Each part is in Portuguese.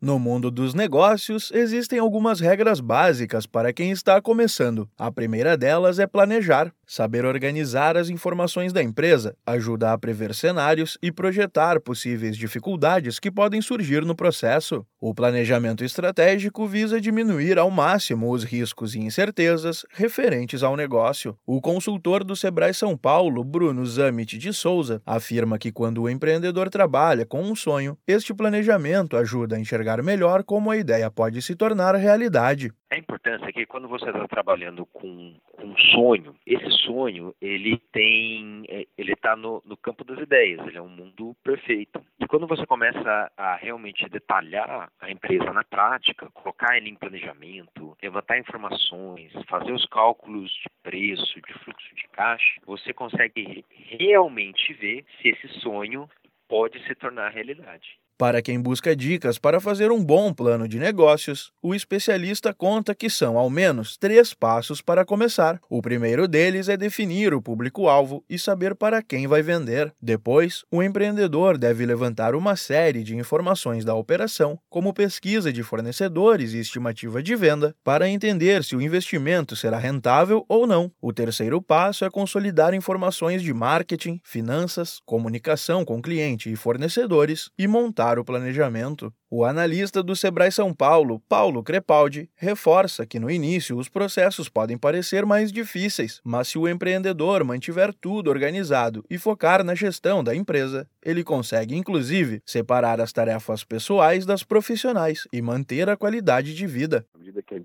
No mundo dos negócios, existem algumas regras básicas para quem está começando. A primeira delas é planejar. Saber organizar as informações da empresa ajuda a prever cenários e projetar possíveis dificuldades que podem surgir no processo. O planejamento estratégico visa diminuir ao máximo os riscos e incertezas referentes ao negócio. O consultor do Sebrae São Paulo, Bruno Zamit de Souza, afirma que quando o empreendedor trabalha com um sonho, este planejamento ajuda a enxergar melhor como a ideia pode se tornar realidade. A importância é que quando você está trabalhando com, um sonho, esse sonho ele tem, é, ele está no, no, campo das ideias, ele é um mundo perfeito. E quando você começa a realmente detalhar a empresa na prática, colocar ele em planejamento, levantar informações, fazer os cálculos de preço, de fluxo de caixa, você consegue realmente ver se esse sonho pode se tornar realidade. Para quem busca dicas para fazer um bom plano de negócios, o especialista conta que são ao menos três passos para começar. O primeiro deles é definir o público-alvo e saber para quem vai vender. Depois, o empreendedor deve levantar uma série de informações da operação, como pesquisa de fornecedores e estimativa de venda, para entender se o investimento será rentável ou não. O terceiro passo é consolidar informações de marketing, finanças, comunicação com cliente e fornecedores e montar o planejamento, o analista do Sebrae São Paulo, Paulo Crepaldi, reforça que no início os processos podem parecer mais difíceis, mas se o empreendedor mantiver tudo organizado e focar na gestão da empresa, ele consegue inclusive separar as tarefas pessoais das profissionais e manter a qualidade de vida.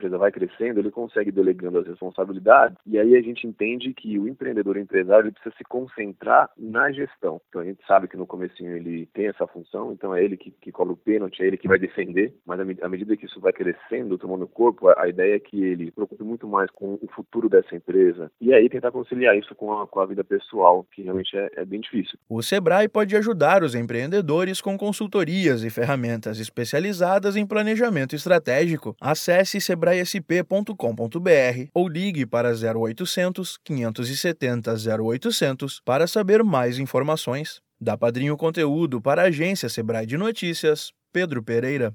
A empresa vai crescendo, ele consegue delegando as responsabilidades e aí a gente entende que o empreendedor empresário precisa se concentrar na gestão. Então a gente sabe que no comecinho ele tem essa função, então é ele que, que cobra o pênalti, é ele que vai defender, mas à medida que isso vai crescendo, tomando corpo, a ideia é que ele preocupe muito mais com o futuro dessa empresa e aí tentar conciliar isso com a, com a vida pessoal, que realmente é, é bem difícil. O Sebrae pode ajudar os empreendedores com consultorias e ferramentas especializadas em planejamento estratégico. Acesse sebraesp.com.br ou ligue para 0800 570 0800 para saber mais informações. Da Padrinho Conteúdo para a agência Sebrae de Notícias, Pedro Pereira.